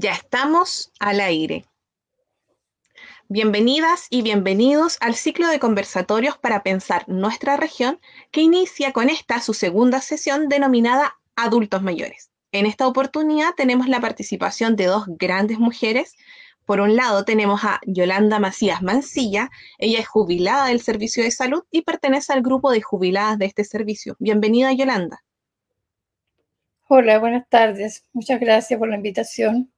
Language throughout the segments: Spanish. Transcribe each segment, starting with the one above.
Ya estamos al aire. Bienvenidas y bienvenidos al ciclo de conversatorios para pensar nuestra región que inicia con esta su segunda sesión denominada Adultos Mayores. En esta oportunidad tenemos la participación de dos grandes mujeres. Por un lado tenemos a Yolanda Macías Mancilla, ella es jubilada del Servicio de Salud y pertenece al grupo de jubiladas de este servicio. Bienvenida Yolanda. Hola, buenas tardes. Muchas gracias por la invitación.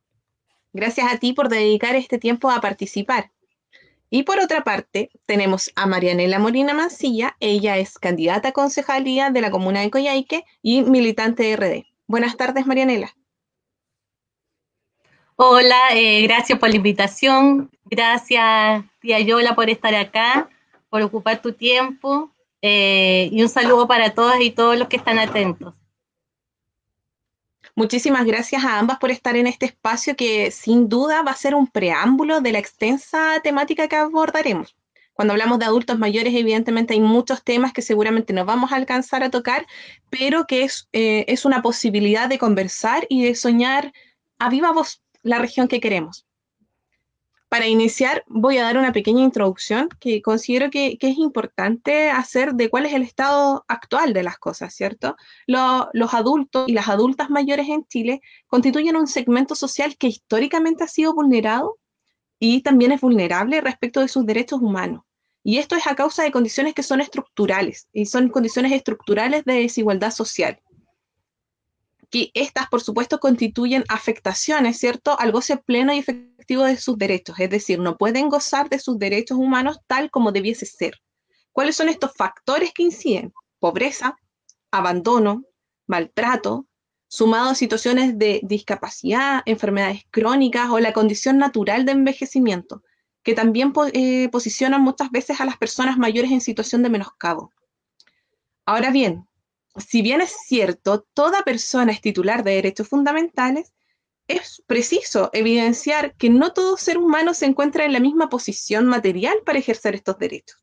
Gracias a ti por dedicar este tiempo a participar. Y por otra parte, tenemos a Marianela Molina Mancilla. Ella es candidata a concejalía de la comuna de Coyhaique y militante de RD. Buenas tardes, Marianela. Hola, eh, gracias por la invitación. Gracias, tía Yola, por estar acá, por ocupar tu tiempo. Eh, y un saludo para todas y todos los que están atentos. Muchísimas gracias a ambas por estar en este espacio que sin duda va a ser un preámbulo de la extensa temática que abordaremos. Cuando hablamos de adultos mayores, evidentemente hay muchos temas que seguramente no vamos a alcanzar a tocar, pero que es, eh, es una posibilidad de conversar y de soñar a viva voz la región que queremos. Para iniciar, voy a dar una pequeña introducción que considero que, es importante hacer de cuál es el estado actual de las cosas, ¿cierto? los adultos y las adultas mayores en Chile constituyen un segmento social que históricamente ha sido vulnerado y también es vulnerable respecto de sus derechos humanos. Y esto es a causa de condiciones que son estructurales y son condiciones estructurales de desigualdad social que estas, por supuesto, constituyen afectaciones, ¿cierto?, al goce pleno y efectivo de sus derechos, es decir, no pueden gozar de sus derechos humanos tal como debiese ser. ¿Cuáles son estos factores que inciden? Pobreza, abandono, maltrato, sumado a situaciones de discapacidad, enfermedades crónicas o la condición natural de envejecimiento, que también eh, posicionan muchas veces a las personas mayores en situación de menoscabo. Ahora bien, si bien es cierto, toda persona es titular de derechos fundamentales, es preciso evidenciar que no todo ser humano se encuentra en la misma posición material para ejercer estos derechos.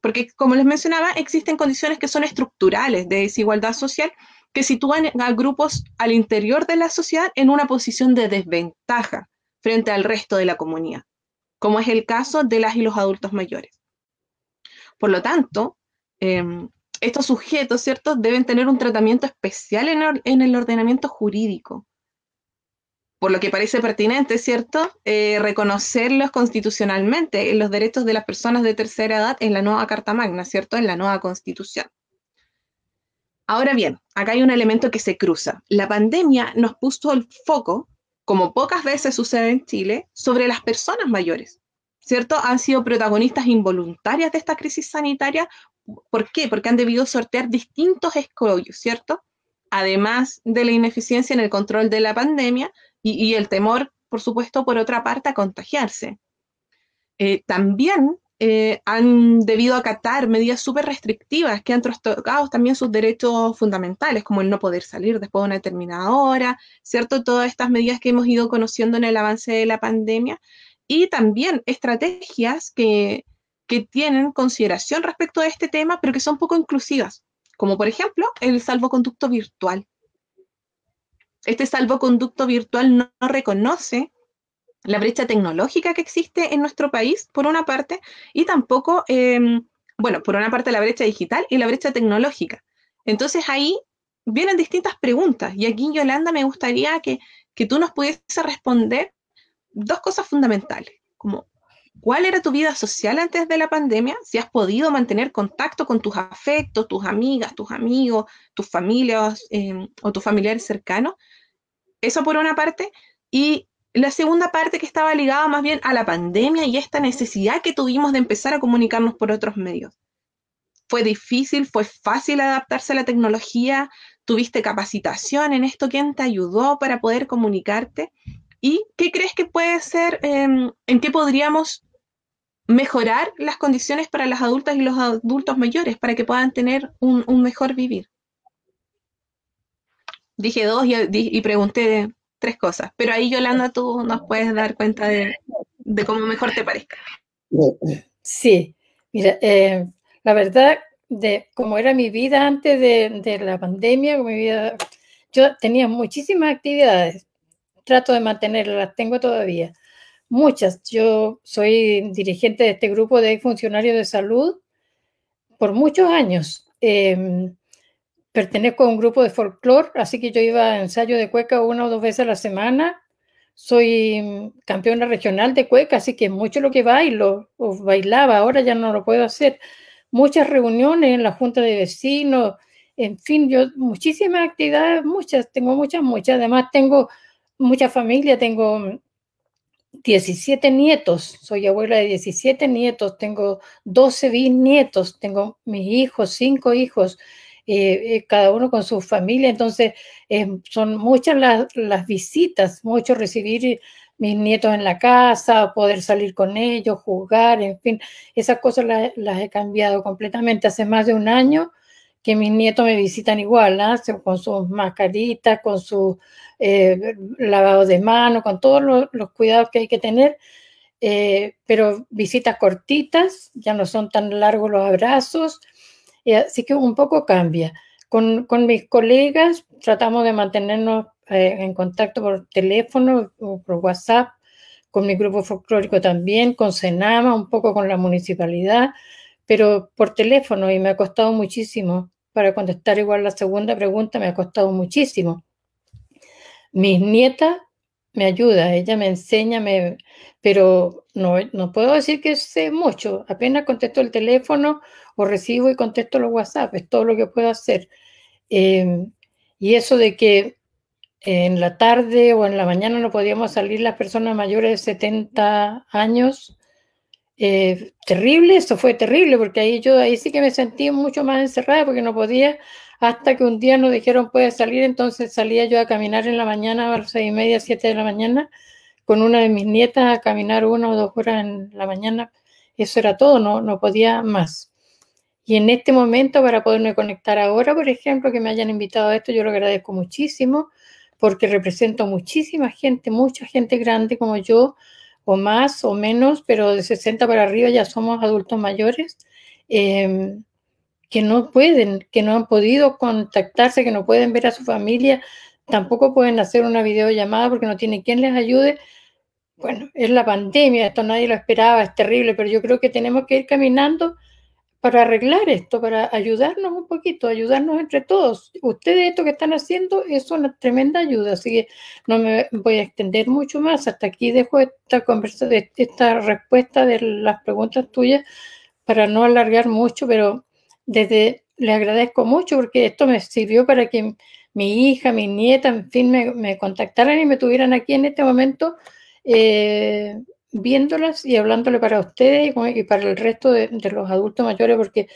Porque, como les mencionaba, existen condiciones que son estructurales de desigualdad social que sitúan a grupos al interior de la sociedad en una posición de desventaja frente al resto de la comunidad, como es el caso de las y los adultos mayores. Por lo tanto, em, estos sujetos, ¿cierto?, deben tener un tratamiento especial en, el ordenamiento jurídico. Por lo que parece pertinente, ¿cierto?, eh, reconocerlos constitucionalmente en los derechos de las personas de tercera edad en la nueva Carta Magna, ¿cierto?, en la nueva Constitución. Ahora bien, acá hay un elemento que se cruza. La pandemia nos puso el foco, como pocas veces sucede en Chile, sobre las personas mayores. ¿cierto? Han sido protagonistas involuntarias de esta crisis sanitaria ¿Por qué? Porque han debido sortear distintos escollos, ¿cierto? Además de la ineficiencia en el control de la pandemia y, el temor, por supuesto, por otra parte, a contagiarse. Eh, también eh, han debido acatar medidas súper restrictivas que han trastocado también sus derechos fundamentales, como el no poder salir después de una determinada hora, ¿cierto? Todas estas medidas que hemos ido conociendo en el avance de la pandemia y también estrategias que, que tienen consideración respecto a este tema, pero que son poco inclusivas, como por ejemplo el salvoconducto virtual. Este salvoconducto virtual no, reconoce la brecha tecnológica que existe en nuestro país, por una parte, y tampoco, em, bueno, por una parte la brecha digital y la brecha tecnológica. Entonces ahí vienen distintas preguntas y aquí, Yolanda, me gustaría que, que tú nos pudiese responder dos cosas fundamentales, como ¿Cuál era tu vida social antes de la pandemia? Si has podido mantener contacto con tus afectos, tus amigas, tus amigos, tus familias em, o tus familiares cercanos. Eso por una parte. Y la segunda parte que estaba ligada más bien a la pandemia y esta necesidad que tuvimos de empezar a comunicarnos por otros medios. ¿Fue difícil? ¿Fue fácil adaptarse a la tecnología? ¿Tuviste capacitación en esto? ¿Quién te ayudó para poder comunicarte? ¿Y qué crees que puede ser, em, en qué podríamos mejorar las condiciones para las adultas y los adultos mayores para que puedan tener un, mejor vivir? Dije dos y, pregunté tres cosas, pero ahí Yolanda tú nos puedes dar cuenta de, cómo mejor te parezca. Sí, mira, eh, la verdad, de cómo era mi vida antes de, de la pandemia, mi vida, yo tenía muchísimas actividades, trato de mantenerlas, las tengo todavía. Muchas. Yo soy dirigente de este grupo de funcionarios de salud por muchos años. Em, pertenezco a un grupo de folclore, así que yo iba a ensayo de cueca una o dos veces a la semana. Soy campeona regional de cueca, así que mucho lo que bailo o bailaba, ahora ya no lo puedo hacer. Muchas reuniones en la junta de vecinos, en fin, yo muchísimas actividades, muchas, tengo muchas, muchas. Además tengo mucha familia, tengo 17 nietos, soy abuela de 17 nietos, tengo 12 bisnietos, tengo mis hijos, cinco hijos, eh, eh, cada uno con su familia, entonces eh, son muchas las, visitas, mucho recibir mis nietos en la casa, poder salir con ellos, jugar, en fin, esas cosas las, he cambiado completamente. Hace más de un año que mis nietos me visitan igual, con sus mascaritas, con su eh, lavado de manos, con todos los, cuidados que hay que tener, eh, pero visitas cortitas, ya no son tan largos los abrazos, así que un poco cambia. Con, mis colegas tratamos de mantenernos eh, en contacto por teléfono o por WhatsApp, con mi grupo folclórico también, con Senama, un poco con la municipalidad, pero por teléfono y me ha costado muchísimo. Para contestar igual la segunda pregunta, me ha costado muchísimo. Mis nietas me ayuda, ella me enseña, me, pero no, no puedo decir que sé mucho. Apenas contesto el teléfono recibo y contesto los WhatsApp, es todo lo que puedo hacer. Em, y eso de que en la tarde o en la mañana no podíamos salir las personas mayores de 70 años, eh, terrible, eso fue terrible, porque ahí yo ahí sí que me sentí mucho más encerrada porque no podía, hasta que un día nos dijeron puede salir, entonces salía yo a caminar en la mañana a las seis y media, siete de la mañana, con una de mis nietas a caminar una o dos horas en la mañana, eso era todo, no, no podía más. Y en este momento, para poderme conectar ahora, por ejemplo, que me hayan invitado a esto, yo lo agradezco muchísimo, porque represento muchísima gente, mucha gente grande como yo, o más o menos, pero de 60 para arriba ya somos adultos mayores, em, que no pueden, que no han podido contactarse, que no pueden ver a su familia, tampoco pueden hacer una videollamada porque no tienen quien les ayude. Bueno, es la pandemia, esto nadie lo esperaba, es terrible, pero yo creo que tenemos que ir caminando para arreglar esto, para ayudarnos un poquito, ayudarnos entre todos. Ustedes esto que están haciendo es una tremenda ayuda, así que no me voy a extender mucho más. Hasta aquí dejo esta, conversa, esta respuesta de las preguntas tuyas para no alargar mucho, pero desde le agradezco mucho porque esto me sirvió para que mi hija, mi nieta, en fin, me, contactaran y me tuvieran aquí en este momento. Eh, viéndolas y hablándole para ustedes y, para el resto de, los adultos mayores, porque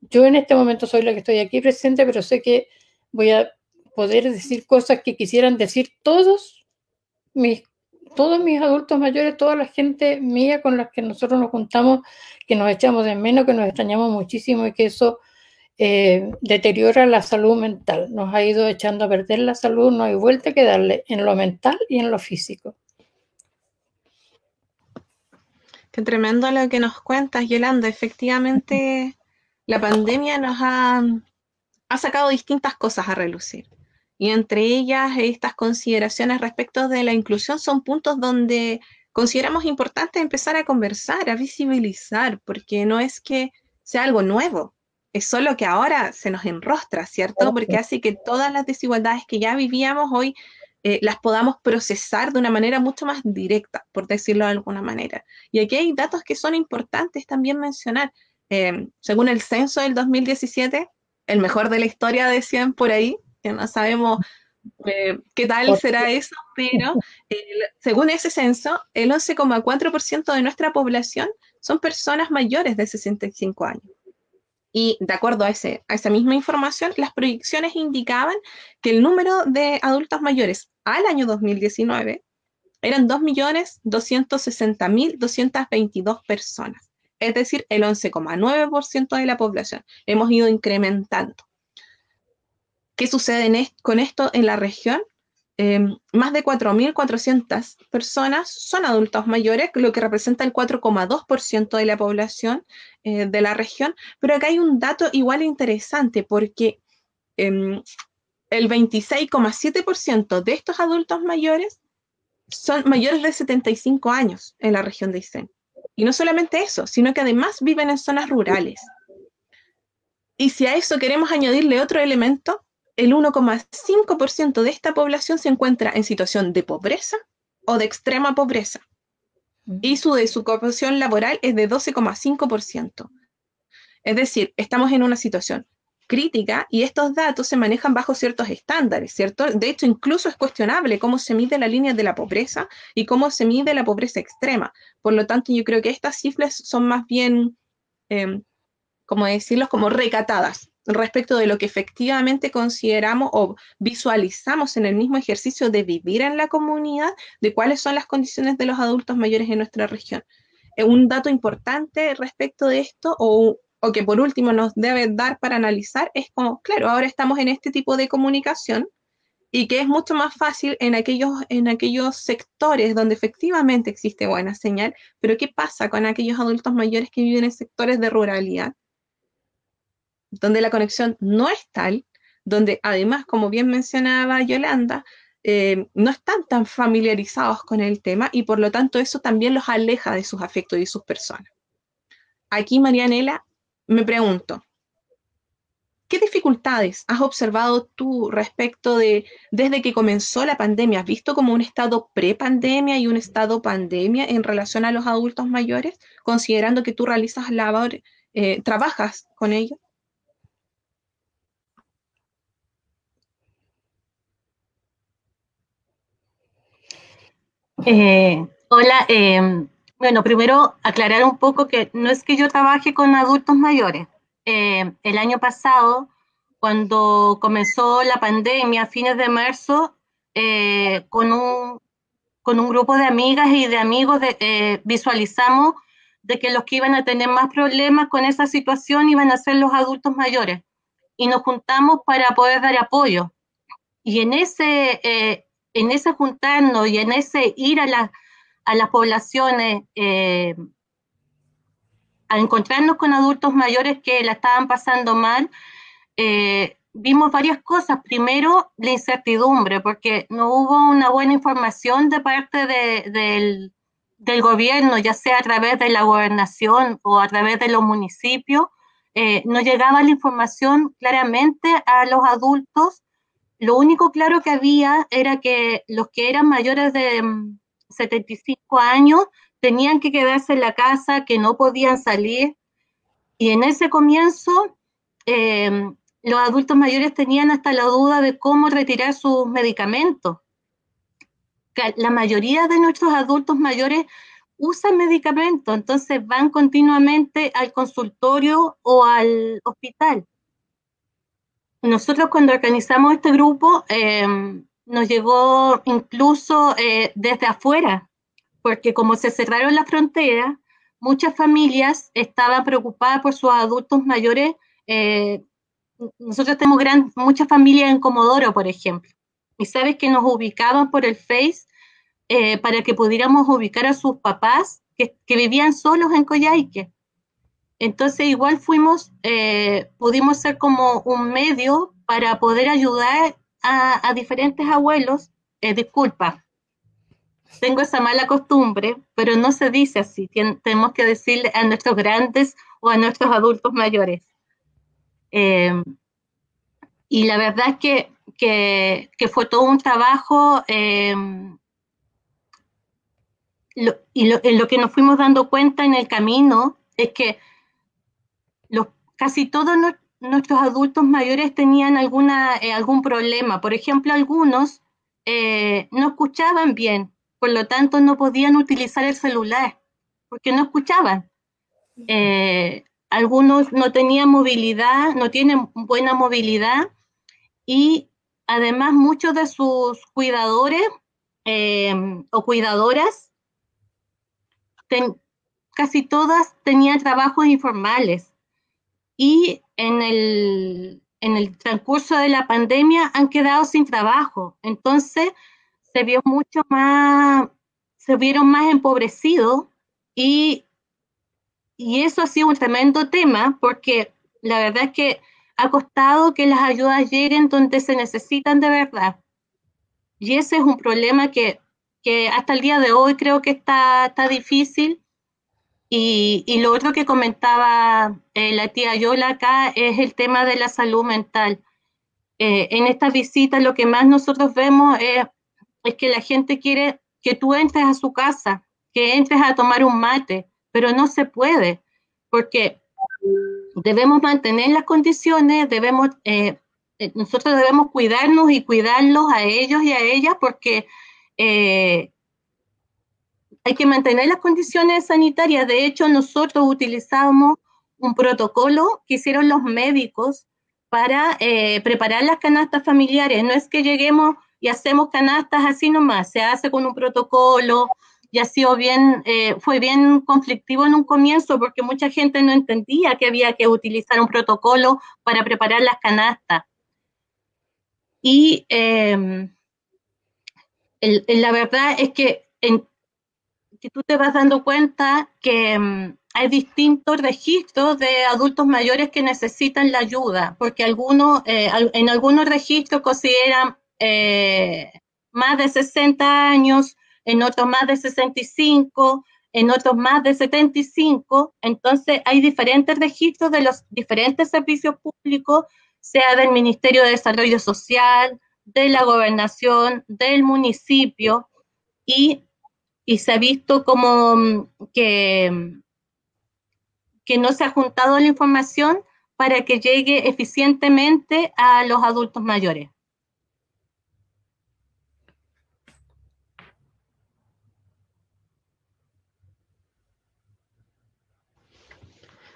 yo en este momento soy la que estoy aquí presente, pero sé que voy a poder decir cosas que quisieran decir todos mis, todos mis adultos mayores, toda la gente mía con la que nosotros nos juntamos, que nos echamos de menos, que nos extrañamos muchísimo y que eso eh, deteriora la salud mental. Nos ha ido echando a perder la salud, no hay vuelta que darle en lo mental y en lo físico. Qué tremendo lo que nos cuentas, Yolanda. Efectivamente, la pandemia nos ha, sacado distintas cosas a relucir. Y entre ellas, estas consideraciones respecto de la inclusión son puntos donde consideramos importante empezar a conversar, a visibilizar, porque no es que sea algo nuevo, es solo que ahora se nos enrostra, ¿cierto? Porque hace que todas las desigualdades que ya vivíamos hoy eh, las podamos procesar de una manera mucho más directa, por decirlo de alguna manera. Y aquí hay datos que son importantes también mencionar. Eh, según el censo del 2017, el mejor de la historia decían por ahí, que no sabemos eh, qué tal será eso, pero según ese censo, el 11,4% de nuestra población son personas mayores de 65 años. Y de acuerdo a, esa misma información, las proyecciones indicaban que el número de adultos mayores al año 2019 eran 2.260.222 personas, es decir, el 11,9% de la población. Hemos ido incrementando. ¿Qué sucede con esto en la región? Em, más de 4.400 personas son adultos mayores, lo que representa el 4,2% de la población eh, de la región. Pero acá hay un dato igual interesante porque em, el 26,7% de estos adultos mayores son mayores de 75 años en la región de Aysén. Y no solamente eso, sino que además viven en zonas rurales. Y si a eso queremos añadirle otro elemento, el 1,5% de esta población se encuentra en situación de pobreza o de extrema pobreza. Y su desocupación laboral es de 12,5%. Es decir, estamos en una situación crítica y estos datos se manejan bajo ciertos estándares, ¿cierto? De hecho, incluso es cuestionable cómo se mide la línea de la pobreza y cómo se mide la pobreza extrema. Por lo tanto, yo creo que estas cifras son más bien, eh, como decirlo, como recatadas respecto de lo que efectivamente consideramos o visualizamos en el mismo ejercicio de vivir en la comunidad, de cuáles son las condiciones de los adultos mayores en nuestra región. Un dato importante respecto de esto o o que por último nos debe dar para analizar es como, claro, ahora estamos en este tipo de comunicación y que es mucho más fácil en aquellos, en aquellos sectores donde efectivamente existe buena señal, pero ¿qué pasa con aquellos adultos mayores que viven en sectores de ruralidad? Donde la conexión no es tal, donde además, como bien mencionaba Yolanda, eh, no están tan familiarizados con el tema y por lo tanto eso también los aleja de sus afectos y sus personas. Aquí, Marianela, me pregunto, ¿qué dificultades has observado tú respecto de, desde que comenzó la pandemia? ¿Has visto como un estado pre-pandemia y un estado pandemia en relación a los adultos mayores, considerando que tú realizas labor, eh, trabajas con ellos? Eh, hola, eh, bueno, primero aclarar un poco que no es que yo trabaje con adultos mayores. Eh, el año pasado, cuando comenzó la pandemia, a fines de marzo, eh, con, un, con un grupo de amigas y de amigos eh, visualizamos de que los que iban a tener más problemas con esa situación iban a ser los adultos mayores. Y nos juntamos para poder dar apoyo. Y en ese, en ese juntarnos y en ese ir a las a las poblaciones eh, a encontrarnos con adultos mayores que la estaban pasando mal, eh, vimos varias cosas. Primero, la incertidumbre, porque no hubo una buena información de parte del, gobierno, ya sea a través de la gobernación o a través de los municipios. Eh, no llegaba la información claramente a los adultos. Lo único claro que había era que los que eran mayores de, 75 años tenían que quedarse en la casa, que no podían salir. Y en ese comienzo, em, los adultos mayores tenían hasta la duda de cómo retirar sus medicamentos. La mayoría de nuestros adultos mayores usan medicamentos, entonces van continuamente al consultorio o al hospital. Nosotros cuando organizamos este grupo, eh, nos llegó incluso eh, desde afuera, porque como se cerraron las fronteras, muchas familias estaban preocupadas por sus adultos mayores. Eh, nosotros tenemos gran, muchas familias en Comodoro, por ejemplo, y sabes que nos ubicaban por el Face para que pudiéramos ubicar a sus papás que, que vivían solos en Coyhaique. Entonces igual fuimos, pudimos ser como un medio para poder ayudar a, diferentes abuelos, eh, disculpa, tengo esa mala costumbre, pero no se dice así, tenemos que decirle a nuestros grandes o a nuestros adultos mayores. Em, y la verdad es que, que, fue todo un trabajo em, y lo que nos fuimos dando cuenta en el camino es que los, casi todos nuestros adultos mayores tenían alguna, eh, algún problema. Por ejemplo, algunos eh, no escuchaban bien, por lo tanto no podían utilizar el celular, porque no escuchaban. Eh, algunos no tenían movilidad, no tienen buena movilidad y además muchos de sus cuidadores o cuidadoras, casi todas tenían trabajos informales y en el, en el transcurso de la pandemia han quedado sin trabajo. Entonces se vio mucho más, se vieron más empobrecidos y, y eso ha sido un tremendo tema porque la verdad es que ha costado que las ayudas lleguen donde se necesitan de verdad. Y ese es un problema que que hasta el día de hoy creo que está, está difícil. Y, lo otro que comentaba eh, la tía Yola acá es el tema de la salud mental. Eh, en estas visitas lo que más nosotros vemos es, que la gente quiere que tú entres a su casa, que entres a tomar un mate, pero no se puede, porque debemos mantener las condiciones, debemos, eh, eh, nosotros debemos cuidarnos y cuidarlos a ellos y a ellas porque hay que mantener las condiciones sanitarias. De hecho, nosotros utilizamos un protocolo que hicieron los médicos para preparar las canastas familiares. No es que lleguemos y hacemos canastas así nomás, se hace con un protocolo, y ha sido bien, eh, fue bien conflictivo en un comienzo porque mucha gente no entendía que había que utilizar un protocolo para preparar las canastas. Y em, la verdad es que, que, tú te vas dando cuenta que em, hay distintos registros de adultos mayores que necesitan la ayuda, porque algunos, eh, en algunos registros consideran eh, más de 60 años, en otros más de 65, en otros más de 75. Entonces, hay diferentes registros de los diferentes servicios públicos, sea del Ministerio de Desarrollo Social, de la gobernación, del municipio, y, se ha visto como mm, que, que no se ha juntado la información para que llegue eficientemente a los adultos mayores.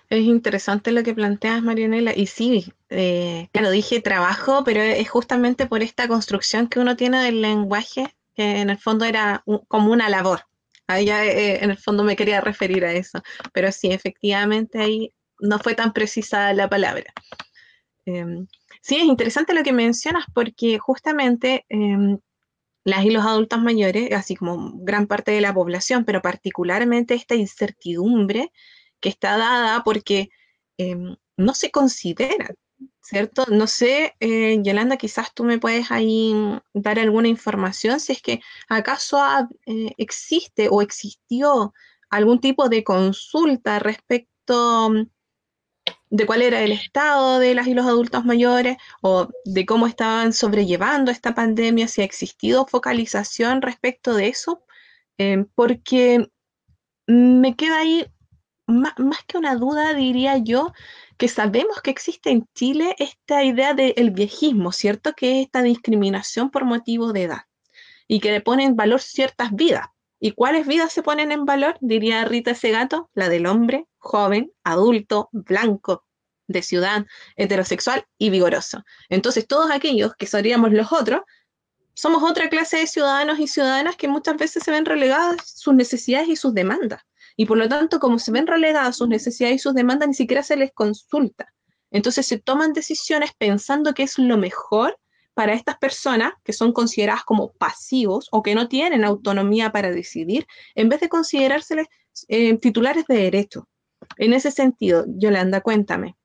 Es interesante lo que planteas, Marianela, y sí, eh, claro, dije trabajo, pero es justamente por esta construcción que uno tiene del lenguaje, que en el fondo era como una labor. Ahí ya eh, en el fondo me quería referir a eso, pero sí, efectivamente ahí no fue tan precisa la palabra. Em, sí, es interesante lo que mencionas porque justamente em, las y los adultos mayores, así como gran parte de la población, pero particularmente esta incertidumbre, que está dada porque em, no se consideran, ¿cierto? No sé, eh, Yolanda, quizás tú me puedes ahí dar alguna información si es que acaso eh, existe o existió algún tipo de consulta respecto mm, de cuál era el estado de las y los adultos mayores o de cómo estaban sobrellevando esta pandemia, si ha existido focalización respecto de eso, em, porque me queda ahí más, que una duda, diría yo, que sabemos que existe en Chile esta idea del viejismo, ¿cierto? Que es esta discriminación por motivo de edad y que le ponen en valor ciertas vidas. ¿Y cuáles vidas se ponen en valor? Diría Rita Segato, la del hombre, joven, adulto, blanco, de ciudad, heterosexual y vigoroso. Entonces, todos aquellos que seríamos los otros, somos otra clase de ciudadanos y ciudadanas que muchas veces se ven relegadas sus necesidades y sus demandas. Y por lo tanto, como se ven relegadas sus necesidades y sus demandas, ni siquiera se les consulta. Entonces se toman decisiones pensando que es lo mejor para estas personas que son consideradas como pasivos o que no tienen autonomía para decidir, en vez de considerárseles eh, titulares de derecho. En ese sentido, Yolanda, cuéntame,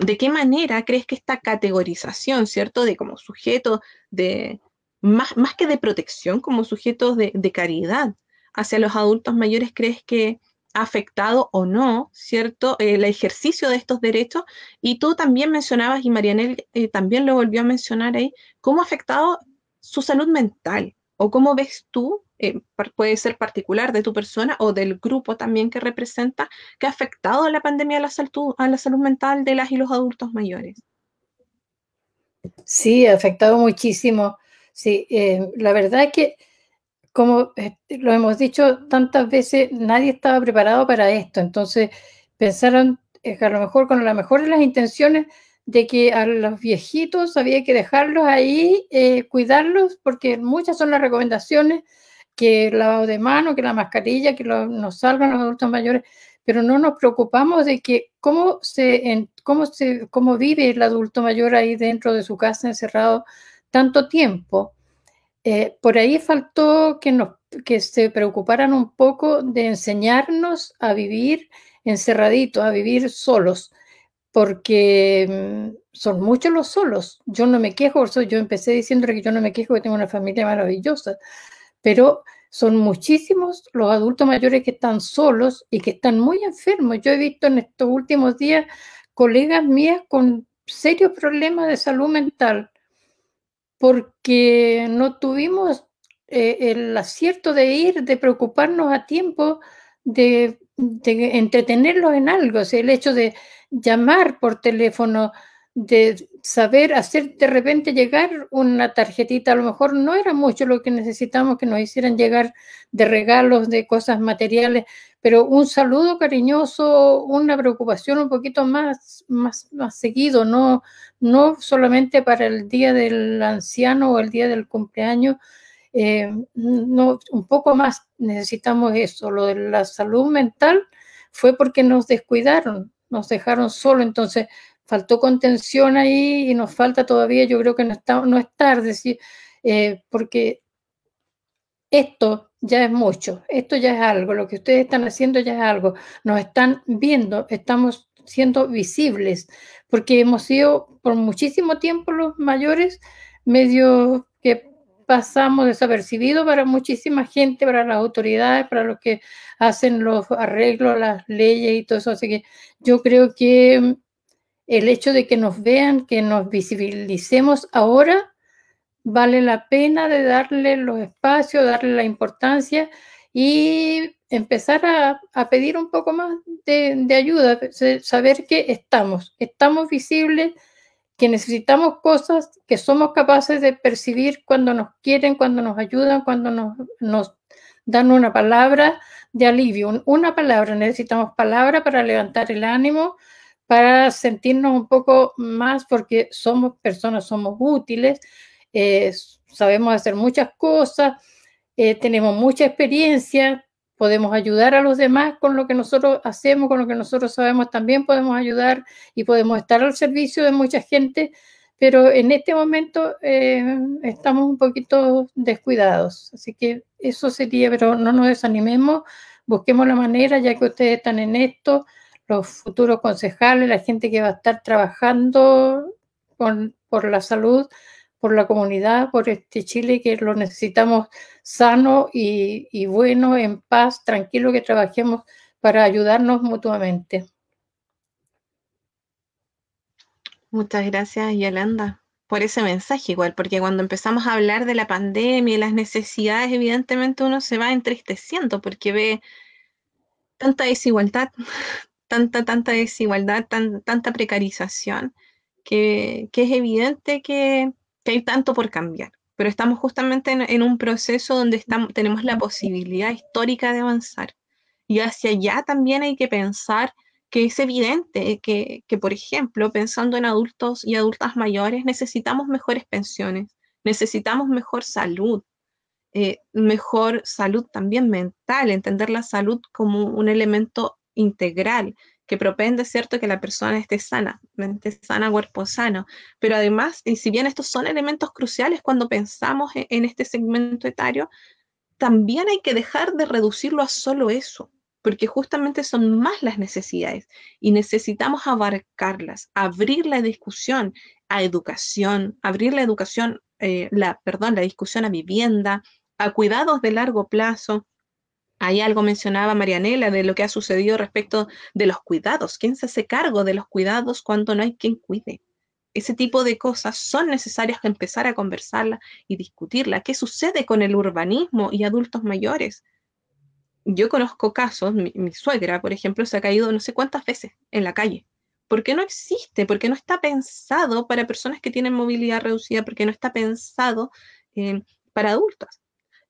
¿de qué manera crees que esta categorización, ¿cierto? De como sujeto de, más, más que de protección, como sujetos de, de caridad, hacia los adultos mayores crees que ha afectado o no, ¿cierto?, el ejercicio de estos derechos. Y tú también mencionabas, y Marianel eh, también lo volvió a mencionar ahí, cómo ha afectado su salud mental, o cómo ves tú, eh, puede ser particular de tu persona o del grupo también que representa, que ha afectado la pandemia a la salud, a la salud mental de las y los adultos mayores. Sí, ha afectado muchísimo. Sí, eh, la verdad es que como eh, lo hemos dicho tantas veces, nadie estaba preparado para esto. Entonces pensaron eh, a lo mejor con la mejor de las intenciones de que a los viejitos había que dejarlos ahí, eh, cuidarlos, porque muchas son las recomendaciones, que el lavado de mano, que la mascarilla, que nos salgan los adultos mayores, pero no nos preocupamos de que cómo se, cómo se, cómo vive el adulto mayor ahí dentro de su casa encerrado tanto tiempo. Eh, por ahí faltó que, nos, que se preocuparan un poco de enseñarnos a vivir encerraditos, a vivir solos, porque mm, son muchos los solos. Yo no me quejo, yo empecé diciendo que yo no me quejo, que tengo una familia maravillosa, pero son muchísimos los adultos mayores que están solos y que están muy enfermos. Yo he visto en estos últimos días colegas mías con serios problemas de salud mental porque no tuvimos eh, el acierto de ir, de preocuparnos a tiempo, de, entretenerlos en algo. el hecho de llamar por teléfono, de saber hacer de repente llegar una tarjetita, a lo mejor no era mucho lo que necesitamos que nos hicieran llegar de regalos, de cosas materiales, pero un saludo cariñoso, una preocupación un poquito más, más, más seguido, no, no solamente para el día del anciano o el día del cumpleaños, eh, no, un poco más necesitamos eso. Lo de la salud mental fue porque nos descuidaron, nos dejaron solo, entonces faltó contención ahí y nos falta todavía, yo creo que no, está, no es tarde, ¿sí? Eh, porque esto ya es mucho, esto ya es algo, lo que ustedes están haciendo ya es algo, nos están viendo, estamos siendo visibles, porque hemos sido por muchísimo tiempo los mayores medio que pasamos desapercibidos para muchísima gente, para las autoridades, para los que hacen los arreglos, las leyes y todo eso. Así que yo creo que el hecho de que nos vean, que nos visibilicemos ahora, vale la pena de darle los espacios, darle la importancia y empezar a, pedir un poco más de, ayuda, saber que estamos, estamos visibles, que necesitamos cosas que somos capaces de percibir cuando nos quieren, cuando nos ayudan, cuando nos, nos dan una palabra de alivio, una palabra, necesitamos palabra para levantar el ánimo, para sentirnos un poco más, porque somos personas, somos útiles, eh, sabemos hacer muchas cosas, eh, tenemos mucha experiencia, podemos ayudar a los demás con lo que nosotros hacemos, con lo que nosotros sabemos, también podemos ayudar y podemos estar al servicio de mucha gente, pero en este momento eh, estamos un poquito descuidados. Así que eso sería, pero no nos desanimemos, busquemos la manera, ya que ustedes están en esto, los futuros concejales, la gente que va a estar trabajando por la salud, por la comunidad, por este Chile que lo necesitamos sano y, bueno, en paz, tranquilo, que trabajemos para ayudarnos mutuamente. Muchas gracias, Yolanda, por ese mensaje igual, porque cuando empezamos a hablar de la pandemia y las necesidades, evidentemente uno se va entristeciendo porque ve tanta desigualdad, tanta, tanta desigualdad, tanta precarización, que, es evidente que, hay tanto por cambiar. Pero estamos justamente en, un proceso donde estamos, tenemos la posibilidad histórica de avanzar. Y hacia allá también hay que pensar que es evidente que, que, por ejemplo, pensando en adultos y adultas mayores, necesitamos mejores pensiones, necesitamos mejor salud, eh, mejor salud también mental, entender la salud como un elemento integral que propende, ¿cierto?, que la persona esté sana, mente sana, cuerpo sano. Pero además, y si bien estos son elementos cruciales cuando pensamos en, en este segmento etario, también hay que dejar de reducirlo a solo eso, porque justamente son más las necesidades y necesitamos abarcarlas, abrir la discusión a educación, abrir la educación, eh, la, perdón, la discusión a vivienda, a cuidados de largo plazo, Ahí algo mencionaba Marianela de lo que ha sucedido respecto de los cuidados. ¿Quién se hace cargo de los cuidados cuando no hay quien cuide? Ese tipo de cosas son necesarias empezar a conversarla y discutirla. ¿Qué sucede con el urbanismo y adultos mayores? Yo conozco casos, mi, suegra, por ejemplo, se ha caído no sé cuántas veces en la calle. ¿Por qué no existe? Porque no está pensado para personas que tienen movilidad reducida, porque no está pensado para adultos.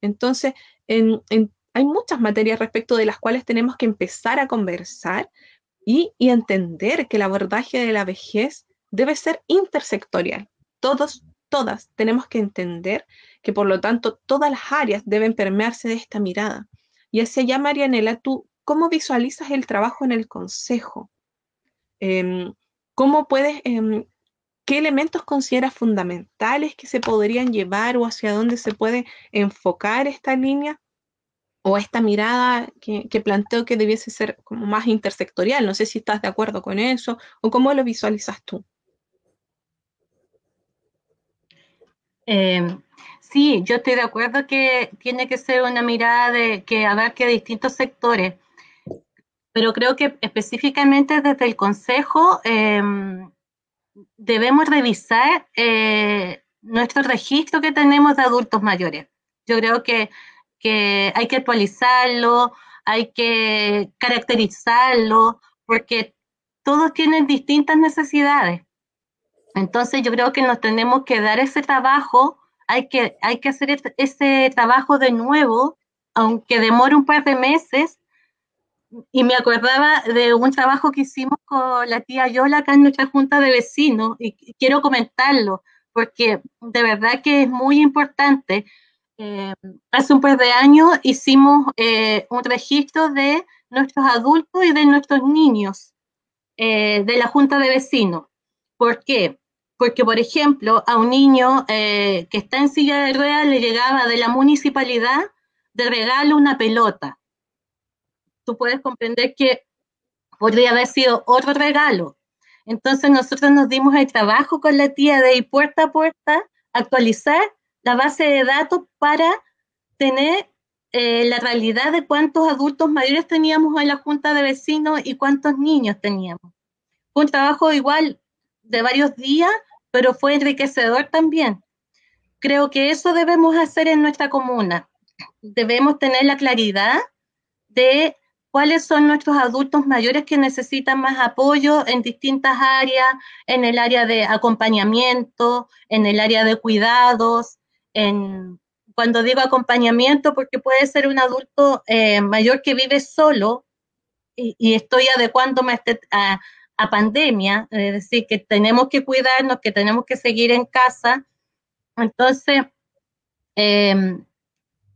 Entonces, en, en hay muchas materias respecto de las cuales tenemos que empezar a conversar y, entender que el abordaje de la vejez debe ser intersectorial. Todos, todas tenemos que entender que por lo tanto todas las áreas deben permearse de esta mirada. Y hacia allá, Marianela, tú, ¿cómo visualizas el trabajo en el consejo? Em, ¿Cómo puedes, em, qué elementos consideras fundamentales que se podrían llevar o hacia dónde se puede enfocar esta línea o esta mirada que, planteo que debiese ser como más intersectorial. No sé si estás de acuerdo con eso o cómo lo visualizas tú. Eh, Sí, yo estoy de acuerdo que tiene que ser una mirada de que abarque distintos sectores, pero creo que específicamente desde el Consejo em, debemos revisar eh, nuestro registro que tenemos de adultos mayores. Yo creo que, que hay que actualizarlo, hay que caracterizarlo, porque todos tienen distintas necesidades. Entonces yo creo que nos tenemos que dar ese trabajo, hay que, hay que hacer ese trabajo de nuevo, aunque demore un par de meses. Y me acordaba de un trabajo que hicimos con la tía Yola acá en nuestra junta de vecinos, y quiero comentarlo, porque de verdad que es muy importante. Eh, hace un par de años hicimos eh, un registro de nuestros adultos y de nuestros niños eh, de la junta de vecinos. ¿Por qué? Porque, por ejemplo, a un niño que está en silla de ruedas le llegaba de la municipalidad de regalo una pelota. Tú puedes comprender que podría haber sido otro regalo. Entonces nosotros nos dimos el trabajo con la tía de ir puerta a puerta, actualizar la base de datos para tener eh, la realidad de cuántos adultos mayores teníamos en la junta de vecinos y cuántos niños teníamos. Fue un trabajo igual de varios días, pero fue enriquecedor también. Creo que eso debemos hacer en nuestra comuna. Debemos tener la claridad de cuáles son nuestros adultos mayores que necesitan más apoyo en distintas áreas, en el área de acompañamiento, en el área de cuidados, en, cuando digo acompañamiento, porque puede ser un adulto eh, mayor que vive solo y, estoy adecuándome a, este, a, pandemia, es decir, que tenemos que cuidarnos, que tenemos que seguir en casa. Entonces, em,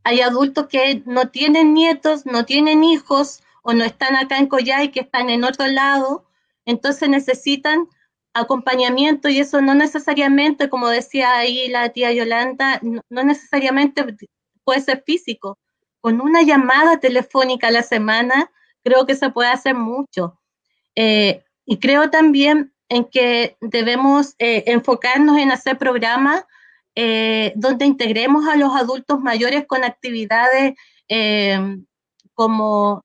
hay adultos que no tienen nietos, no tienen hijos o no están acá en Coyay, que están en otro lado, entonces necesitan acompañamiento y eso no necesariamente, como decía ahí la tía Yolanda, no, necesariamente puede ser físico. Con una llamada telefónica a la semana, creo que se puede hacer mucho. Eh, y creo también en que debemos eh, enfocarnos en hacer programas eh, donde integremos a los adultos mayores con actividades como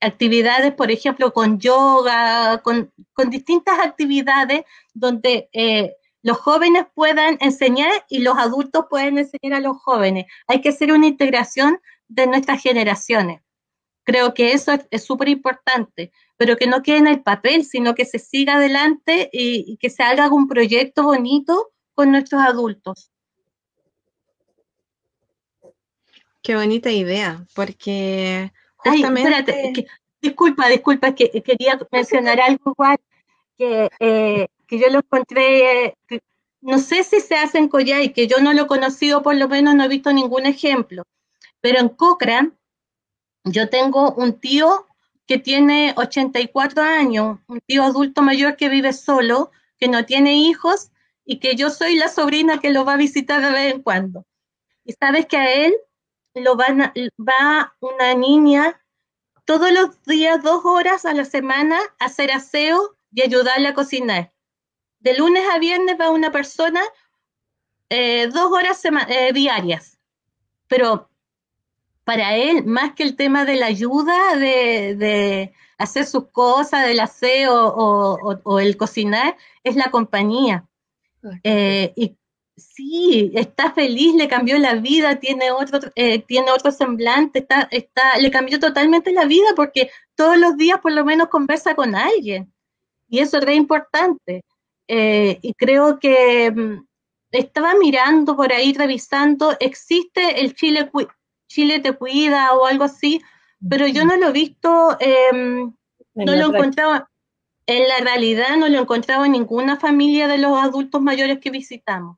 actividades, por ejemplo, con yoga, con, distintas actividades donde eh, los jóvenes puedan enseñar y los adultos pueden enseñar a los jóvenes. Hay que hacer una integración de nuestras generaciones. Creo que eso es súper importante, pero que no quede en el papel, sino que se siga adelante y, y que se haga un proyecto bonito con nuestros adultos. Qué bonita idea, porque Ay, espérate, disculpa, disculpa, que quería mencionar algo igual, que, eh, que yo lo encontré, no sé si se hace en Coyay, que yo no lo he conocido, por lo menos no he visto ningún ejemplo, pero en Cochrane yo tengo un tío que tiene 84 años, un tío adulto mayor que vive solo, que no tiene hijos y que yo soy la sobrina que lo va a visitar de vez en cuando. Y sabes que a él lo van va una niña todos los días, dos horas a la semana, a hacer aseo y ayudarle a cocinar. De lunes a viernes va una persona eh, dos horas eh, diarias. Pero para él, más que el tema de la ayuda, de, hacer sus cosas, del aseo o, el cocinar, es la compañía. Eh, y Sí, está feliz, le cambió la vida, tiene otro, eh, tiene otro semblante, está, está, le cambió totalmente la vida porque todos los días por lo menos conversa con alguien. Y eso es re importante. Eh, y creo que mm, estaba mirando por ahí, revisando, existe el Chile, Chile te cuida o algo así, pero yo no lo he visto, em, no lo he encontrado, en la realidad no lo he encontrado en ninguna familia de los adultos mayores que visitamos.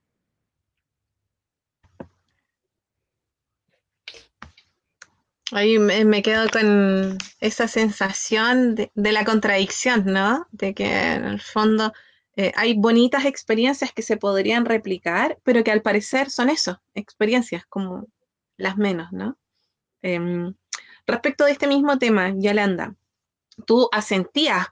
Ahí me, quedo con esa sensación de, la contradicción, ¿no? De que en el fondo eh, hay bonitas experiencias que se podrían replicar, pero que al parecer son eso, experiencias como las menos, ¿no? Em, respecto de este mismo tema, Yolanda, tú asentías,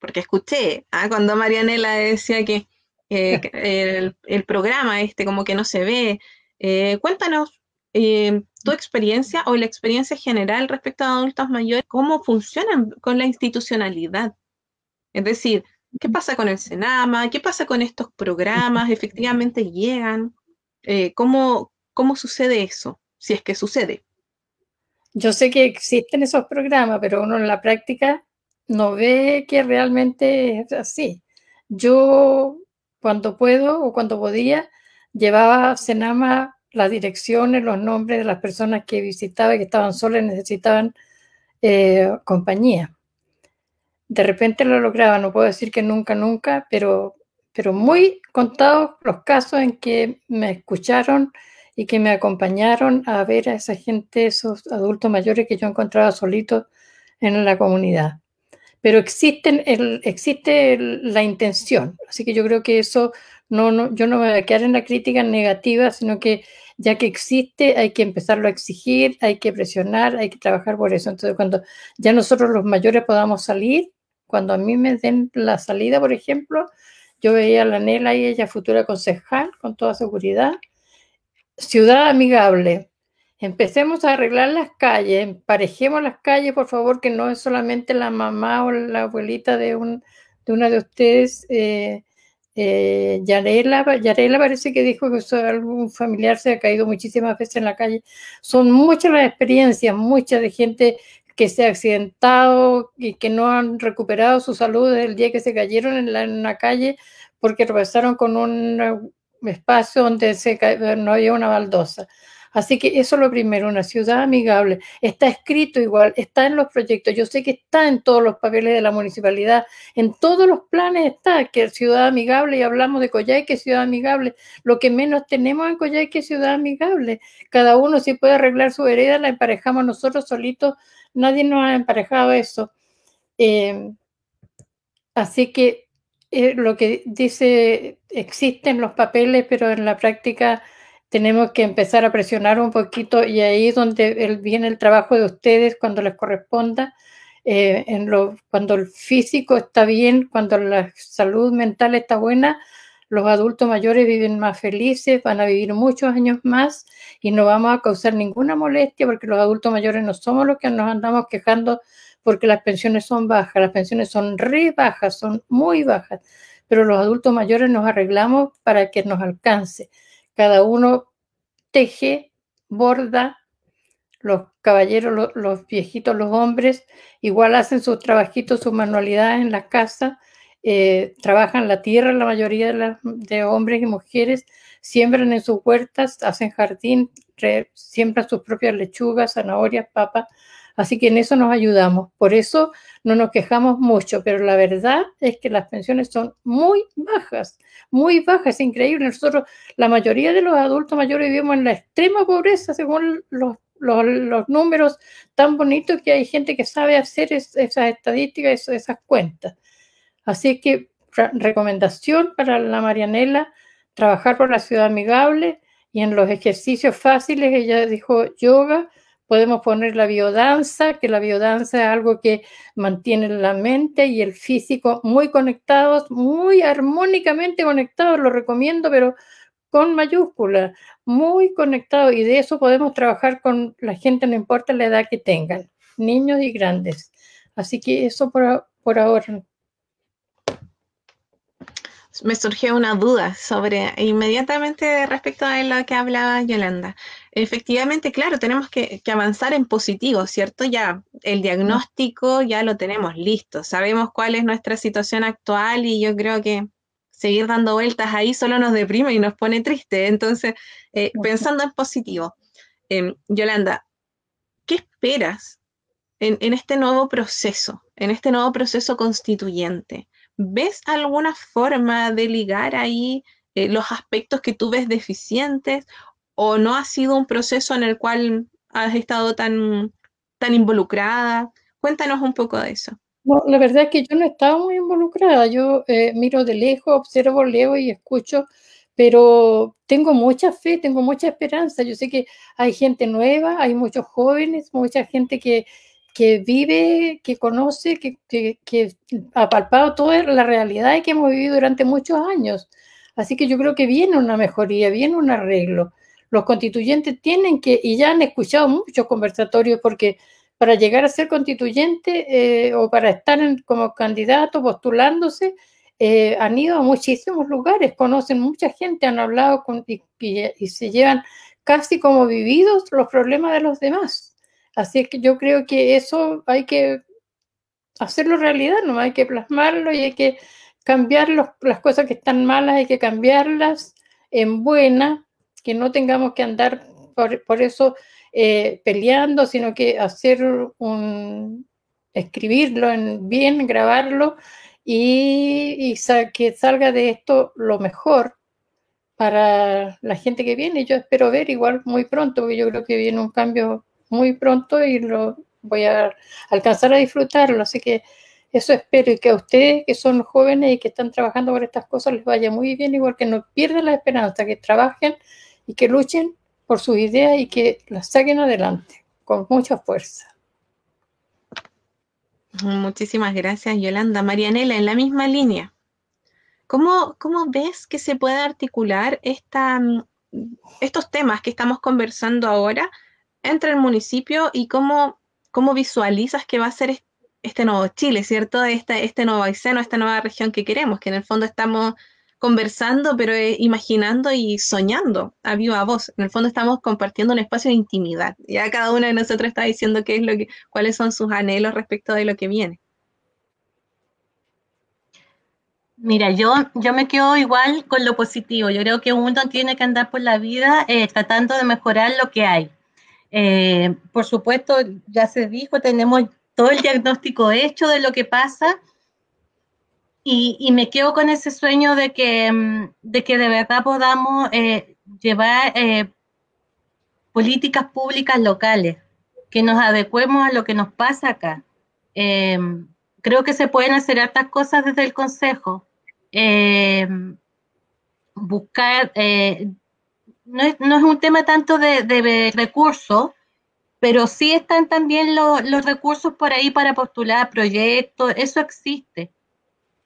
porque escuché ¿ah? cuando Marianela decía que el, el, programa este como que no se ve, Eh, cuéntanos eh, tu experiencia o la experiencia general respecto a adultos mayores, cómo funcionan con la institucionalidad. Es decir, ¿qué pasa con el Senama? ¿Qué pasa con estos programas? ¿Efectivamente llegan? ¿cómo, ¿Cómo sucede eso? Si es que sucede. Yo sé que existen esos programas, pero uno en la práctica no ve que realmente es así. Yo, cuando puedo o cuando podía, llevaba Senama las direcciones, los nombres de las personas que visitaba que estaban solas y necesitaban eh, compañía. De repente lo lograba, no puedo decir que nunca, nunca, pero, pero muy contados los casos en que me escucharon y que me acompañaron a ver a esa gente, esos adultos mayores que yo encontraba solitos en la comunidad pero existen el, existe la intención. Así que yo creo que eso, no, no, yo no me voy a quedar en la crítica negativa, sino que ya que existe hay que empezarlo a exigir, hay que presionar, hay que trabajar por eso. Entonces, cuando ya nosotros los mayores podamos salir, cuando a mí me den la salida, por ejemplo, yo veía a la Nela y ella futura concejal, con toda seguridad. Ciudad amigable, Empecemos a arreglar las calles, emparejemos las calles, por favor, que no es solamente la mamá o la abuelita de, un, de una de ustedes. Eh, eh, Yarela, parece que dijo que algún familiar se ha caído muchísimas veces en la calle. Son muchas las experiencias, muchas de gente que se ha accidentado y que no han recuperado su salud desde el día que se cayeron en, la, una calle porque tropezaron con un espacio donde se, no había una baldosa. Así que eso es lo primero, una ciudad amigable. Está escrito igual, está en los proyectos. Yo sé que está en todos los papeles de la municipalidad, en todos los planes está que ciudad amigable y hablamos de Coyhaique, ciudad amigable. Lo que menos tenemos en Coyhaique es ciudad amigable. Cada uno si puede arreglar su hereda, la emparejamos nosotros solitos. Nadie nos ha emparejado eso. Em, así que eh, lo que dice, existen los papeles, pero en la práctica tenemos que empezar a presionar un poquito y ahí es donde viene el trabajo de ustedes cuando les corresponda, eh, cuando el físico está bien, cuando la salud mental está buena, los adultos mayores viven más felices, van a vivir muchos años más y no vamos a causar ninguna molestia porque los adultos mayores no somos los que nos andamos quejando porque las pensiones son bajas, las pensiones son re bajas, son muy bajas, pero los adultos mayores nos arreglamos para que nos alcance. Cada uno teje, borda, los caballeros, los, viejitos, los hombres, igual hacen sus trabajitos, sus manualidades en la casa, eh, trabajan la tierra, la mayoría de, de, hombres y mujeres, siembran en sus huertas, hacen jardín, siembran sus propias lechugas, zanahorias, papas, Así que en eso nos ayudamos. Por eso no nos quejamos mucho, pero la verdad es que las pensiones son muy bajas, muy bajas, es increíble. Nosotros, la mayoría de los adultos mayores vivimos en la extrema pobreza según los, números tan bonitos que hay gente que sabe hacer esas estadísticas, esas cuentas. Así que recomendación para la Marianela, trabajar por la ciudad amigable y en los ejercicios fáciles, ella dijo yoga, Podemos poner la biodanza, que la biodanza es algo que mantiene la mente y el físico muy conectados, muy armónicamente conectados, lo recomiendo, pero con mayúscula, muy conectados. Y de eso podemos trabajar con la gente, no importa la edad que tengan, niños y grandes. Así que eso por, por ahora me surgió una duda sobre inmediatamente respecto a lo que hablaba Yolanda. Efectivamente, claro, tenemos que, avanzar en positivo, ¿cierto? Ya el diagnóstico ya lo tenemos listo, sabemos cuál es nuestra situación actual y yo creo que seguir dando vueltas ahí solo nos deprime y nos pone triste. Entonces, eh, pensando en positivo, em, Yolanda, ¿qué esperas en, en este nuevo proceso, en este nuevo proceso constituyente? ¿Ves alguna forma de ligar ahí eh, los aspectos que tú ves deficientes o no ha sido un proceso en el cual has estado tan, tan involucrada? Cuéntanos un poco de eso. No, la verdad es que yo no he estado muy involucrada. Yo eh, miro de lejos, observo, leo y escucho, pero tengo mucha fe, tengo mucha esperanza. Yo sé que hay gente nueva, hay muchos jóvenes, mucha gente que, que vive, que conoce, que, que, ha palpado toda la realidad que hemos vivido durante muchos años. Así que yo creo que viene una mejoría, viene un arreglo. los constituyentes tienen que, y ya han escuchado muchos conversatorios, porque para llegar a ser constituyente eh, o para estar como candidato postulándose, eh, han ido a muchísimos lugares, conocen mucha gente, han hablado con, y, y, se llevan casi como vividos los problemas de los demás. Así que yo creo que eso hay que hacerlo realidad, no hay que plasmarlo y hay que cambiar las cosas que están malas, hay que cambiarlas en buena, que no tengamos que andar por, eso eh, peleando, sino que hacer un, escribirlo en bien, grabarlo y, que salga de esto lo mejor para la gente que viene. Yo espero ver igual muy pronto, porque yo creo que viene un cambio muy pronto y lo voy a alcanzar a disfrutarlo. Así que eso espero y que a ustedes que son jóvenes y que están trabajando por estas cosas les vaya muy bien, igual que no pierdan la esperanza, que trabajen y que luchen por sus ideas y que las saquen adelante con mucha fuerza. Muchísimas gracias, Yolanda. Marianela, en la misma línea, ¿cómo, cómo ves que se puede articular esta, estos temas que estamos conversando ahora entre el municipio y cómo, cómo visualizas que va a ser este nuevo Chile, ¿cierto? Este, este nuevo seno, esta nueva región que queremos, que en el fondo estamos conversando, pero eh, imaginando y soñando a viva voz. En el fondo estamos compartiendo un espacio de intimidad. Ya cada uno de nosotros está diciendo qué es lo que, cuáles son sus anhelos respecto de lo que viene. Mira, yo, yo me quedo igual con lo positivo. Yo creo que uno tiene que andar por la vida eh, tratando de mejorar lo que hay. Eh, por supuesto, ya se dijo, tenemos todo el diagnóstico hecho de lo que pasa y, me quedo con ese sueño de que, mm, de, que de verdad podamos eh, llevar eh, políticas públicas locales, que nos adecuemos a lo que nos pasa acá. Eh, creo que se pueden hacer hartas cosas desde el Consejo. buscar, no es, no, es, un tema tanto de, de recursos, pero sí están también los recursos por ahí para postular proyectos, eso existe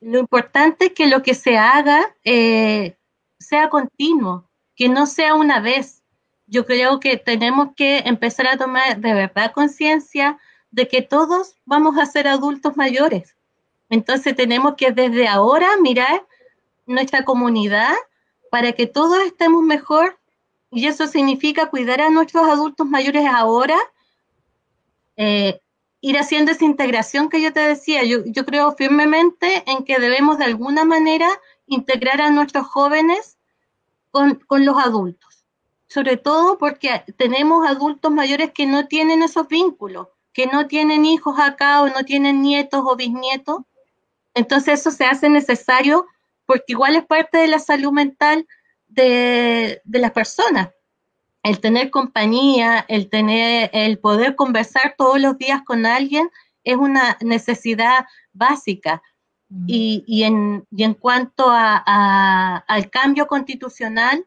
lo importante es que lo que se haga eh, sea continuo, que no sea una vez. Yo creo que tenemos que empezar a tomar de verdad conciencia de que todos vamos a ser adultos mayores. Entonces tenemos que desde ahora mirar nuestra comunidad para que todos estemos mejor y eso significa cuidar a nuestros adultos mayores ahora, eh, ir haciendo esa integración que yo te decía. Yo, yo creo firmemente en que debemos de alguna manera integrar a nuestros jóvenes con, con los adultos, sobre todo porque tenemos adultos mayores que no tienen esos vínculos, que no tienen hijos acá o no tienen nietos o bisnietos. Entonces eso se hace necesario porque igual es parte de la salud mental de, de las personas el tener compañía, el tener, el poder conversar todos los días con alguien es una necesidad básica. Mm. Y, en, en, cuanto a, al cambio constitucional,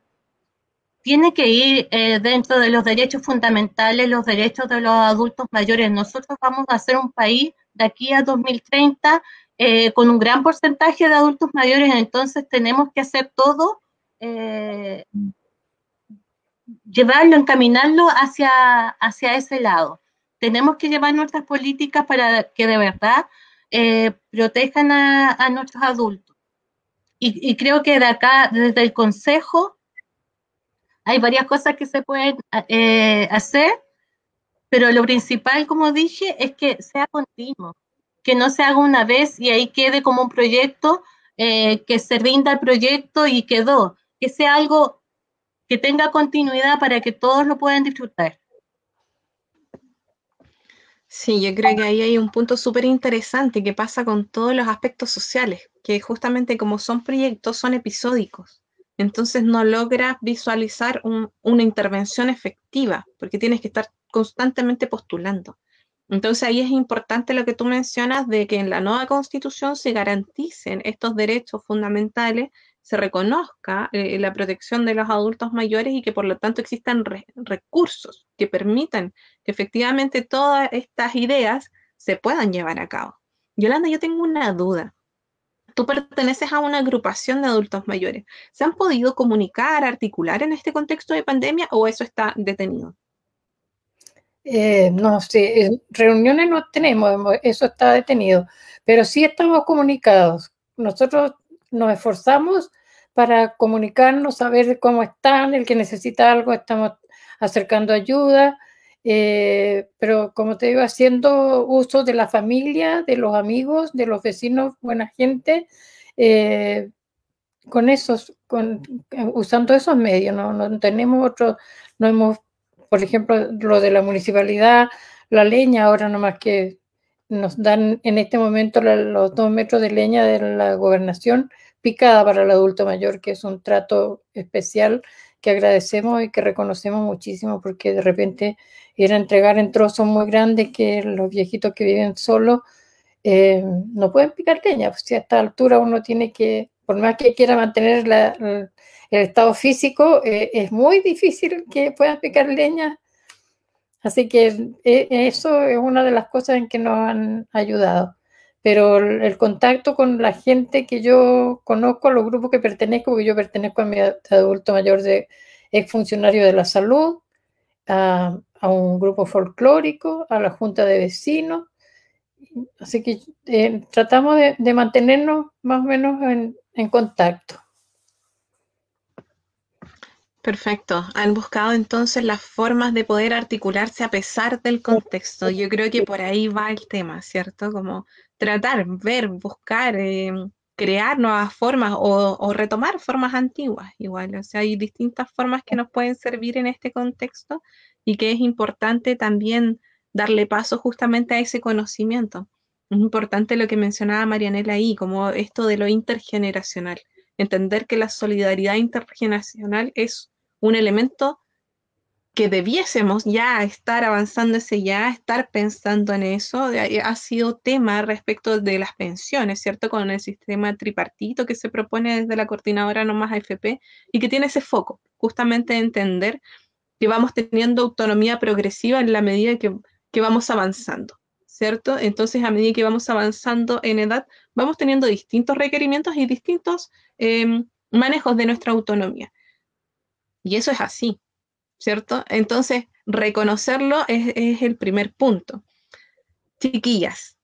tiene que ir eh, dentro de los derechos fundamentales, los derechos de los adultos mayores. Nosotros vamos a ser un país de aquí a 2030 eh, con un gran porcentaje de adultos mayores, entonces tenemos que hacer todo eh, llevarlo, encaminarlo hacia, hacia ese lado. Tenemos que llevar nuestras políticas para que de verdad eh, protejan a, nuestros adultos. Y, creo que de acá, desde el Consejo, hay varias cosas que se pueden eh, hacer, pero lo principal, como dije, es que sea continuo, que no se haga una vez y ahí quede como un proyecto, que se rinda el proyecto y quedó, que sea algo que tenga continuidad para que todos lo puedan disfrutar. Sí, yo creo que ahí hay un punto súper interesante que pasa con todos los aspectos sociales, que justamente como son proyectos, son episódicos. Entonces no logras visualizar una intervención efectiva, porque tienes que estar constantemente postulando. Entonces ahí es importante lo que tú mencionas de que en la nueva constitución se garanticen estos derechos fundamentales se reconozca eh, la protección de los adultos mayores y que por lo tanto existan recursos que permitan que efectivamente todas estas ideas se puedan llevar a cabo. Yolanda, yo tengo una duda. Tú perteneces a una agrupación de adultos mayores. ¿Se han podido comunicar, articular en este contexto de pandemia o eso está detenido? Eh, no sé, reuniones no tenemos, eso está detenido, pero sí estamos comunicados. Nosotros nos esforzamos para comunicarnos, saber cómo están, el que necesita algo, estamos acercando ayuda, eh, pero como te digo, haciendo uso de la familia, de los amigos, de los vecinos, buena gente, eh, con esos, con, usando esos medios, no, no tenemos otros, no hemos por ejemplo, lo de la municipalidad, la leña, ahora nomás que nos dan en este momento los dos metros de leña de la gobernación picada para el adulto mayor, que es un trato especial que agradecemos y que reconocemos muchísimo porque de repente ir a entregar en trozos muy grandes que los viejitos que viven solos eh, no pueden picar leña, pues si a esta altura uno tiene que, por más que quiera mantener el estado físico, eh, es muy difícil que puedas picar leña. Así que eh, eso es una de las cosas en que nos han ayudado. Pero el, contacto con la gente que yo conozco, los grupos que pertenezco, porque yo pertenezco a mi adulto mayor de ex funcionario de la salud, a, un grupo folclórico, a la junta de vecinos. Así que eh, tratamos de, mantenernos más o menos en contacto. Perfecto. Han buscado entonces las formas de poder articularse a pesar del contexto. Yo creo que por ahí va el tema, ¿cierto? Como tratar, ver, buscar, eh, crear nuevas formas o, retomar formas antiguas igual. O sea, hay distintas formas que nos pueden servir en este contexto y que es importante también darle paso justamente a ese conocimiento. Es importante lo que mencionaba Marianela ahí, como esto de lo intergeneracional. Entender que la solidaridad intergeneracional es un elemento que debiésemos ya estar avanzando ese ya, estar pensando en eso. Ha sido tema respecto de las pensiones, ¿cierto? Con el sistema tripartito que se propone desde la coordinadora no más AFP y que tiene ese foco, justamente de entender que vamos teniendo autonomía progresiva en la medida que, que vamos avanzando, ¿cierto? Entonces, a medida que vamos avanzando en edad, vamos teniendo distintos requerimientos y distintos em, manejos de nuestra autonomía. Y eso es así, ¿cierto? Entonces, reconocerlo es, el primer punto. Chiquillas,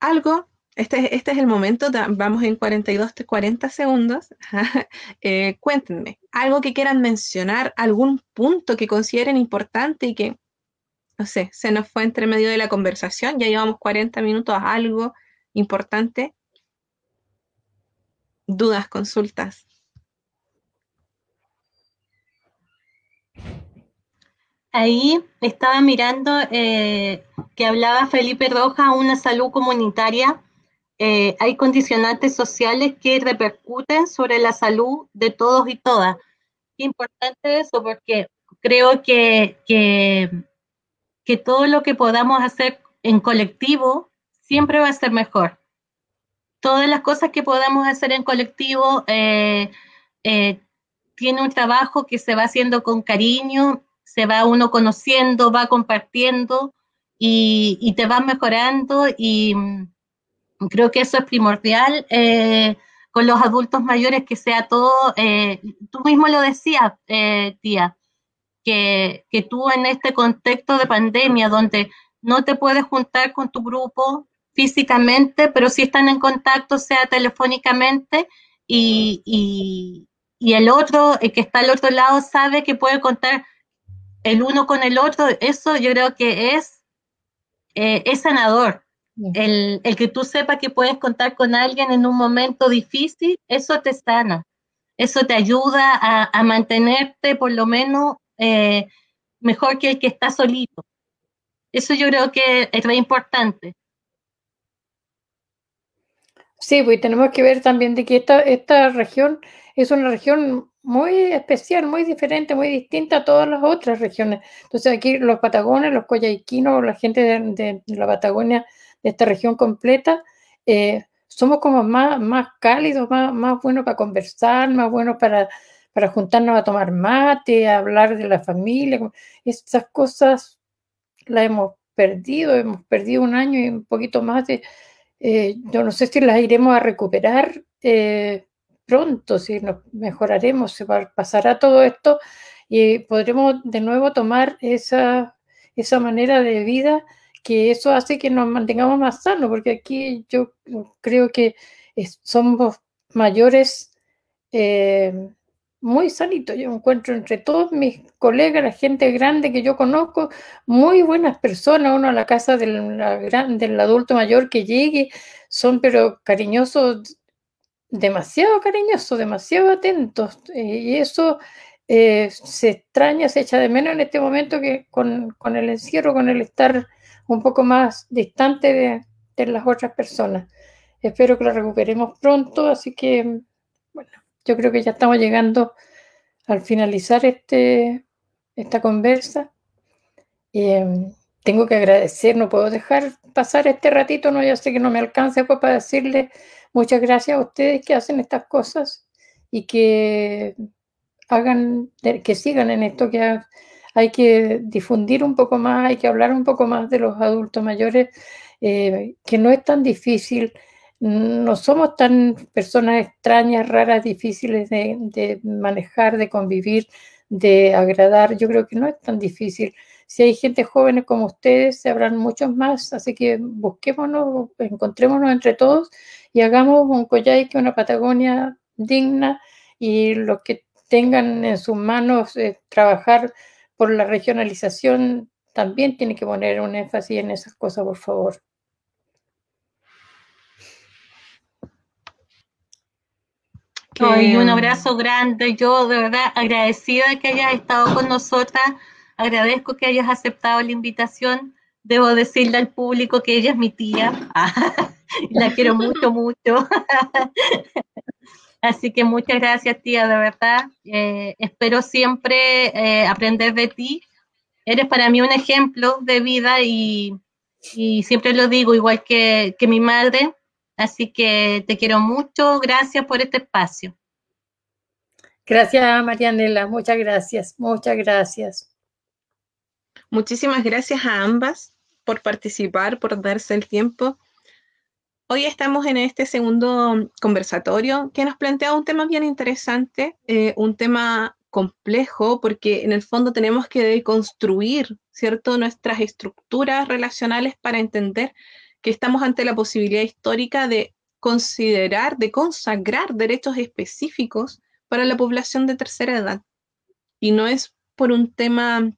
algo, este, este es el momento, vamos en 42, 40 segundos. Eh, cuéntenme, algo que quieran mencionar, algún punto que consideren importante y que, no sé, se nos fue entre medio de la conversación, ya llevamos 40 minutos, algo importante. Dudas, consultas. Ahí estaba mirando eh, que hablaba Felipe Roja, una salud comunitaria. Eh, hay condicionantes sociales que repercuten sobre la salud de todos y todas. Importante eso porque creo que, que, que todo lo que podamos hacer en colectivo siempre va a ser mejor. Todas las cosas que podamos hacer en colectivo eh, tiene un trabajo que se va haciendo con cariño se va uno conociendo, va compartiendo y, te va mejorando y mm, creo que eso es primordial eh, con los adultos mayores, que sea todo, eh, tú mismo lo decías, eh, tía, que, que tú en este contexto de pandemia donde no te puedes juntar con tu grupo físicamente, pero si están en contacto, sea telefónicamente, y, y, y el otro, el que está al otro lado, sabe que puede contar el uno con el otro, eso yo creo que es, eh, es sanador. El, que tú sepas que puedes contar con alguien en un momento difícil, eso te sana, eso te ayuda a, mantenerte por lo menos eh, mejor que el que está solito. Eso yo creo que es muy importante. Sí, pues tenemos que ver también de que esta, esta región es una región muy especial, muy diferente, muy distinta a todas las otras regiones. Entonces aquí los patagones, los coyhaiquinos, la gente de, la Patagonia, de esta región completa, eh, somos como más, más cálidos, más, más buenos para conversar, más buenos para, para juntarnos a tomar mate, a hablar de la familia. Estas cosas las hemos perdido, hemos perdido un año y un poquito más de, eh, yo no sé si las iremos a recuperar eh, pronto, si nos mejoraremos, se pasará todo esto y podremos de nuevo tomar esa, esa manera de vida que eso hace que nos mantengamos más sanos, porque aquí yo creo que somos mayores eh, muy sanitos. Yo encuentro entre todos mis colegas, la gente grande que yo conozco, muy buenas personas. Uno a la casa del, adulto mayor que llegue, son pero cariñosos, demasiado cariñosos, demasiado atentos. Eh, y eso eh, se extraña, se echa de menos en este momento que con, el encierro, con el estar un poco más distante de las otras personas. Espero que lo recuperemos pronto, así que, bueno, yo creo que ya estamos llegando al finalizar este, esta conversa. Em, tengo que agradecer, no puedo dejar pasar este ratito, no, ya sé que no me alcanza pues, para decirle muchas gracias a ustedes que hacen estas cosas y que hagan, que sigan en esto, que hay que difundir un poco más, hay que hablar un poco más de los adultos mayores, eh, que no es tan difícil no somos tan personas extrañas, raras, difíciles de, manejar, de convivir, de agradar. Yo creo que no es tan difícil. Si hay gente joven como ustedes, se habrán muchos más, así que busquémonos, encontrémonos entre todos y hagamos un Coyhaique, una Patagonia digna y los que tengan en sus manos eh, trabajar por la regionalización también tienen que poner un énfasis en esas cosas, por favor. Y un abrazo grande. Yo de verdad agradecida de que hayas estado con nosotras. Agradezco que hayas aceptado la invitación. Debo decirle al público que ella es mi tía. la quiero mucho, mucho. Así que muchas gracias, tía, de verdad. Eh, espero siempre eh, aprender de ti. Eres para mí un ejemplo de vida y, siempre lo digo, igual que, que mi madre, Así que te quiero mucho. Gracias por este espacio. Gracias, Marianela. Muchas gracias. Muchas gracias. Muchísimas gracias a ambas por participar, por darse el tiempo. Hoy estamos en este segundo conversatorio que nos plantea un tema bien interesante, eh, un tema complejo, porque en el fondo tenemos que deconstruir, ¿cierto?, nuestras estructuras relacionales para entender que estamos ante la posibilidad histórica de considerar, de consagrar derechos específicos para la población de tercera edad. Y no es por un tema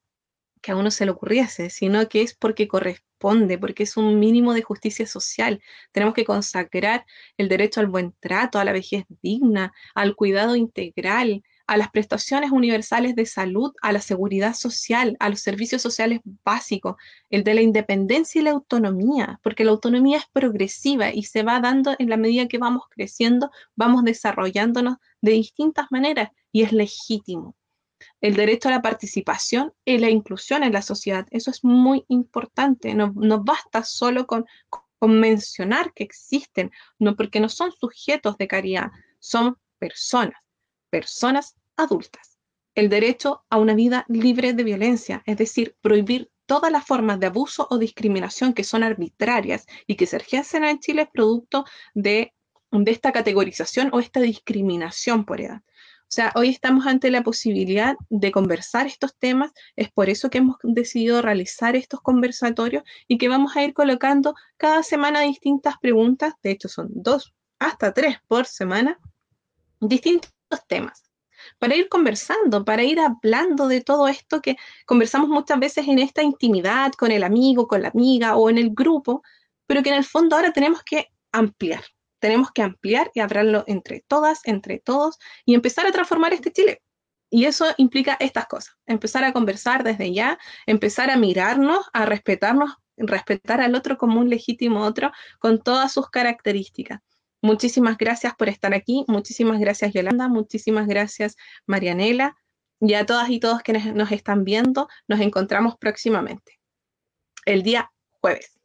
que a uno se le ocurriese, sino que es porque corresponde, porque es un mínimo de justicia social. Tenemos que consagrar el derecho al buen trato, a la vejez digna, al cuidado integral, a las prestaciones universales de salud, a la seguridad social, a los servicios sociales básicos, el de la independencia y la autonomía, porque la autonomía es progresiva y se va dando en la medida que vamos creciendo, vamos desarrollándonos de distintas maneras y es legítimo. El derecho a la participación y la inclusión en la sociedad, eso es muy importante, no, basta solo con, con mencionar que existen, no porque no son sujetos de caridad, son personas personas adultas. El derecho a una vida libre de violencia, es decir, prohibir todas las formas de abuso o discriminación que son arbitrarias y que se ejercen en Chile producto de, de esta categorización o esta discriminación por edad. O sea, hoy estamos ante la posibilidad de conversar estos temas, es por eso que hemos decidido realizar estos conversatorios y que vamos a ir colocando cada semana distintas preguntas, de hecho son dos hasta tres por semana, distintos temas para ir conversando, para ir hablando de todo esto que conversamos muchas veces en esta intimidad con el amigo, con la amiga o en el grupo, pero que en el fondo ahora tenemos que ampliar. Tenemos que ampliar y hablarlo entre todas, entre todos y empezar a transformar este Chile. Y eso implica estas cosas, empezar a conversar desde ya, empezar a mirarnos, a respetarnos, respetar al otro como un legítimo otro con todas sus características. Muchísimas gracias por estar aquí. Muchísimas gracias, Yolanda. Muchísimas gracias, Marianela. Y a todas y todos quienes nos están viendo, nos encontramos próximamente, el día jueves.